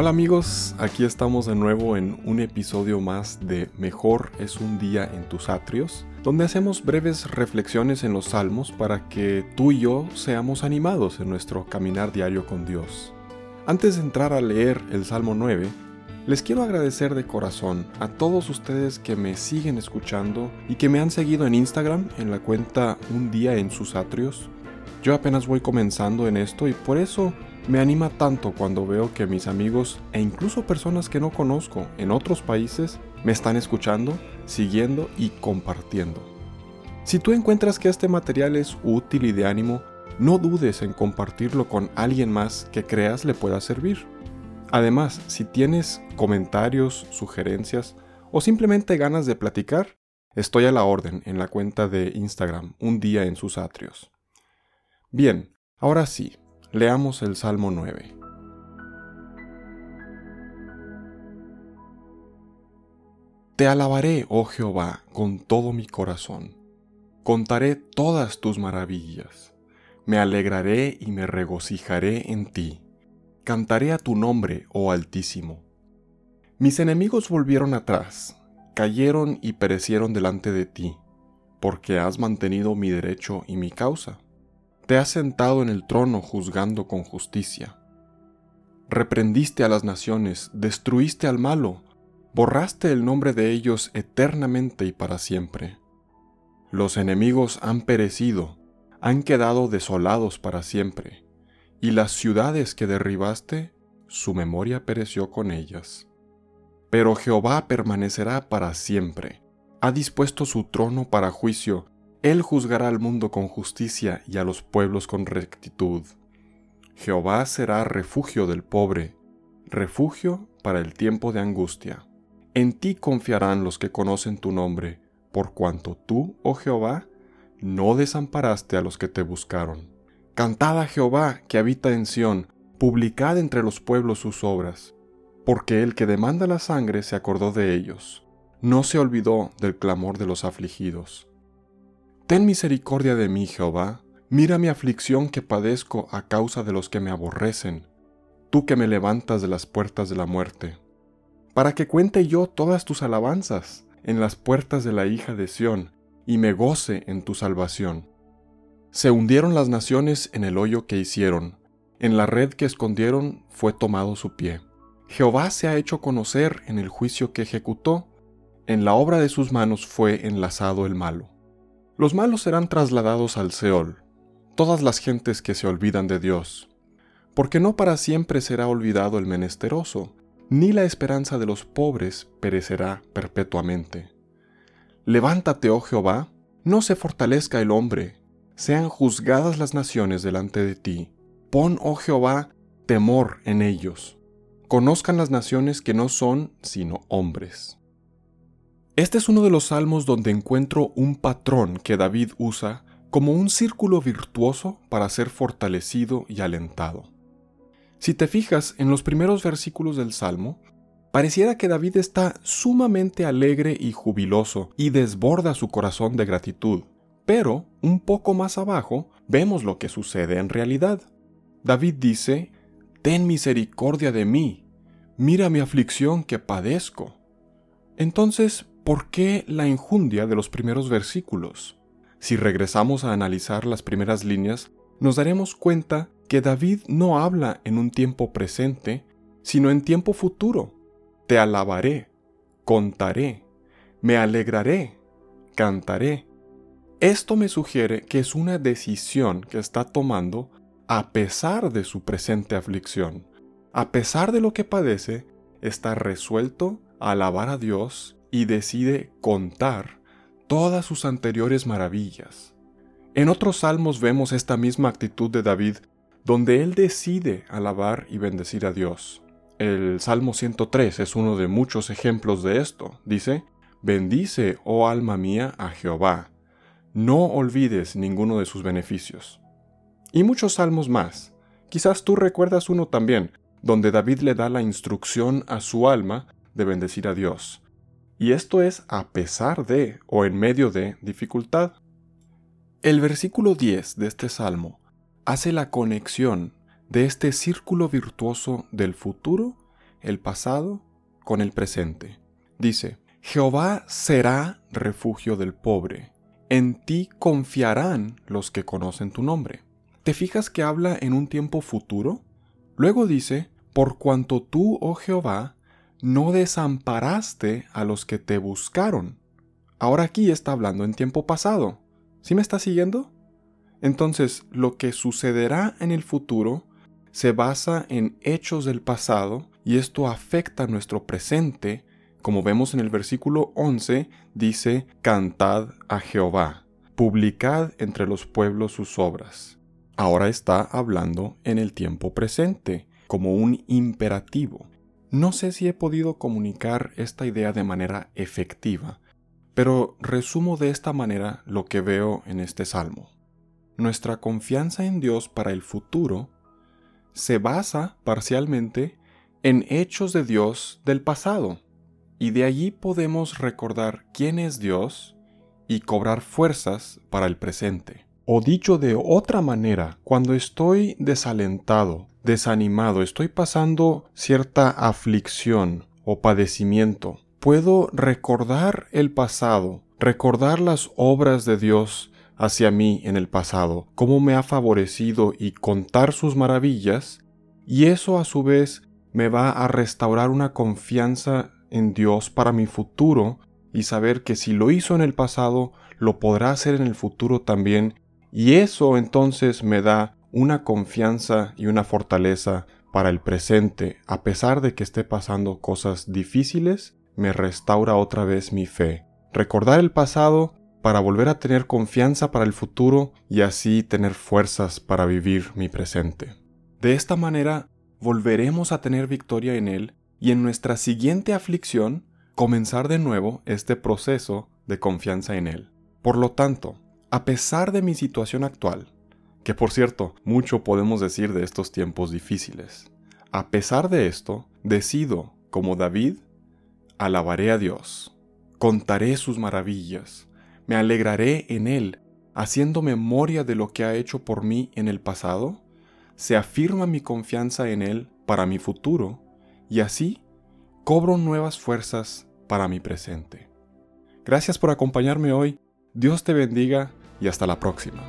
Hola amigos, aquí estamos de nuevo en un episodio más de Mejor es un día en tus atrios, donde hacemos breves reflexiones en los salmos para que tú y yo seamos animados en nuestro caminar diario con Dios. Antes de entrar a leer el Salmo 9, les quiero agradecer de corazón a todos ustedes que me siguen escuchando y que me han seguido en Instagram en la cuenta Un día en sus atrios. Yo apenas voy comenzando en esto y por eso me anima tanto cuando veo que mis amigos e incluso personas que no conozco en otros países me están escuchando, siguiendo y compartiendo. Si tú encuentras que este material es útil y de ánimo, no dudes en compartirlo con alguien más que creas le pueda servir. Además, si tienes comentarios, sugerencias o simplemente ganas de platicar, estoy a la orden en la cuenta de Instagram, un día en sus atrios. Bien, ahora sí, Leamos el Salmo 9. Te alabaré, oh Jehová, con todo mi corazón. Contaré todas tus maravillas. Me alegraré y me regocijaré en ti. Cantaré a tu nombre, oh Altísimo. Mis enemigos volvieron atrás, cayeron y perecieron delante de ti, porque has mantenido mi derecho y mi causa te has sentado en el trono juzgando con justicia. Reprendiste a las naciones, destruiste al malo, borraste el nombre de ellos eternamente y para siempre. Los enemigos han perecido, han quedado desolados para siempre, y las ciudades que derribaste, su memoria pereció con ellas. Pero Jehová permanecerá para siempre, ha dispuesto su trono para juicio él juzgará al mundo con justicia y a los pueblos con rectitud. Jehová será refugio del pobre, refugio para el tiempo de angustia. En ti confiarán los que conocen tu nombre, por cuanto tú, oh Jehová, no desamparaste a los que te buscaron. Cantad a Jehová que habita en Sión, publicad entre los pueblos sus obras, porque el que demanda la sangre se acordó de ellos, no se olvidó del clamor de los afligidos. Ten misericordia de mí, Jehová, mira mi aflicción que padezco a causa de los que me aborrecen, tú que me levantas de las puertas de la muerte, para que cuente yo todas tus alabanzas en las puertas de la hija de Sión, y me goce en tu salvación. Se hundieron las naciones en el hoyo que hicieron, en la red que escondieron fue tomado su pie. Jehová se ha hecho conocer en el juicio que ejecutó, en la obra de sus manos fue enlazado el malo. Los malos serán trasladados al Seol, todas las gentes que se olvidan de Dios, porque no para siempre será olvidado el menesteroso, ni la esperanza de los pobres perecerá perpetuamente. Levántate, oh Jehová, no se fortalezca el hombre, sean juzgadas las naciones delante de ti. Pon, oh Jehová, temor en ellos. Conozcan las naciones que no son sino hombres. Este es uno de los salmos donde encuentro un patrón que David usa como un círculo virtuoso para ser fortalecido y alentado. Si te fijas en los primeros versículos del salmo, pareciera que David está sumamente alegre y jubiloso y desborda su corazón de gratitud, pero un poco más abajo vemos lo que sucede en realidad. David dice, Ten misericordia de mí, mira mi aflicción que padezco. Entonces, ¿Por qué la injundia de los primeros versículos? Si regresamos a analizar las primeras líneas, nos daremos cuenta que David no habla en un tiempo presente, sino en tiempo futuro. Te alabaré, contaré, me alegraré, cantaré. Esto me sugiere que es una decisión que está tomando a pesar de su presente aflicción. A pesar de lo que padece, está resuelto a alabar a Dios y decide contar todas sus anteriores maravillas. En otros salmos vemos esta misma actitud de David, donde él decide alabar y bendecir a Dios. El Salmo 103 es uno de muchos ejemplos de esto. Dice, Bendice, oh alma mía, a Jehová. No olvides ninguno de sus beneficios. Y muchos salmos más. Quizás tú recuerdas uno también, donde David le da la instrucción a su alma de bendecir a Dios. Y esto es a pesar de o en medio de dificultad. El versículo 10 de este salmo hace la conexión de este círculo virtuoso del futuro el pasado con el presente. Dice, Jehová será refugio del pobre, en ti confiarán los que conocen tu nombre. ¿Te fijas que habla en un tiempo futuro? Luego dice, por cuanto tú, oh Jehová, no desamparaste a los que te buscaron. Ahora aquí está hablando en tiempo pasado. ¿Sí me está siguiendo? Entonces, lo que sucederá en el futuro se basa en hechos del pasado y esto afecta nuestro presente. Como vemos en el versículo 11, dice, Cantad a Jehová, publicad entre los pueblos sus obras. Ahora está hablando en el tiempo presente, como un imperativo. No sé si he podido comunicar esta idea de manera efectiva, pero resumo de esta manera lo que veo en este salmo. Nuestra confianza en Dios para el futuro se basa parcialmente en hechos de Dios del pasado, y de allí podemos recordar quién es Dios y cobrar fuerzas para el presente. O dicho de otra manera, cuando estoy desalentado desanimado, estoy pasando cierta aflicción o padecimiento, puedo recordar el pasado, recordar las obras de Dios hacia mí en el pasado, cómo me ha favorecido y contar sus maravillas, y eso a su vez me va a restaurar una confianza en Dios para mi futuro y saber que si lo hizo en el pasado, lo podrá hacer en el futuro también, y eso entonces me da una confianza y una fortaleza para el presente, a pesar de que esté pasando cosas difíciles, me restaura otra vez mi fe. Recordar el pasado para volver a tener confianza para el futuro y así tener fuerzas para vivir mi presente. De esta manera, volveremos a tener victoria en Él y en nuestra siguiente aflicción comenzar de nuevo este proceso de confianza en Él. Por lo tanto, a pesar de mi situación actual, que por cierto, mucho podemos decir de estos tiempos difíciles. A pesar de esto, decido, como David, alabaré a Dios, contaré sus maravillas, me alegraré en Él, haciendo memoria de lo que ha hecho por mí en el pasado, se afirma mi confianza en Él para mi futuro, y así cobro nuevas fuerzas para mi presente. Gracias por acompañarme hoy, Dios te bendiga y hasta la próxima.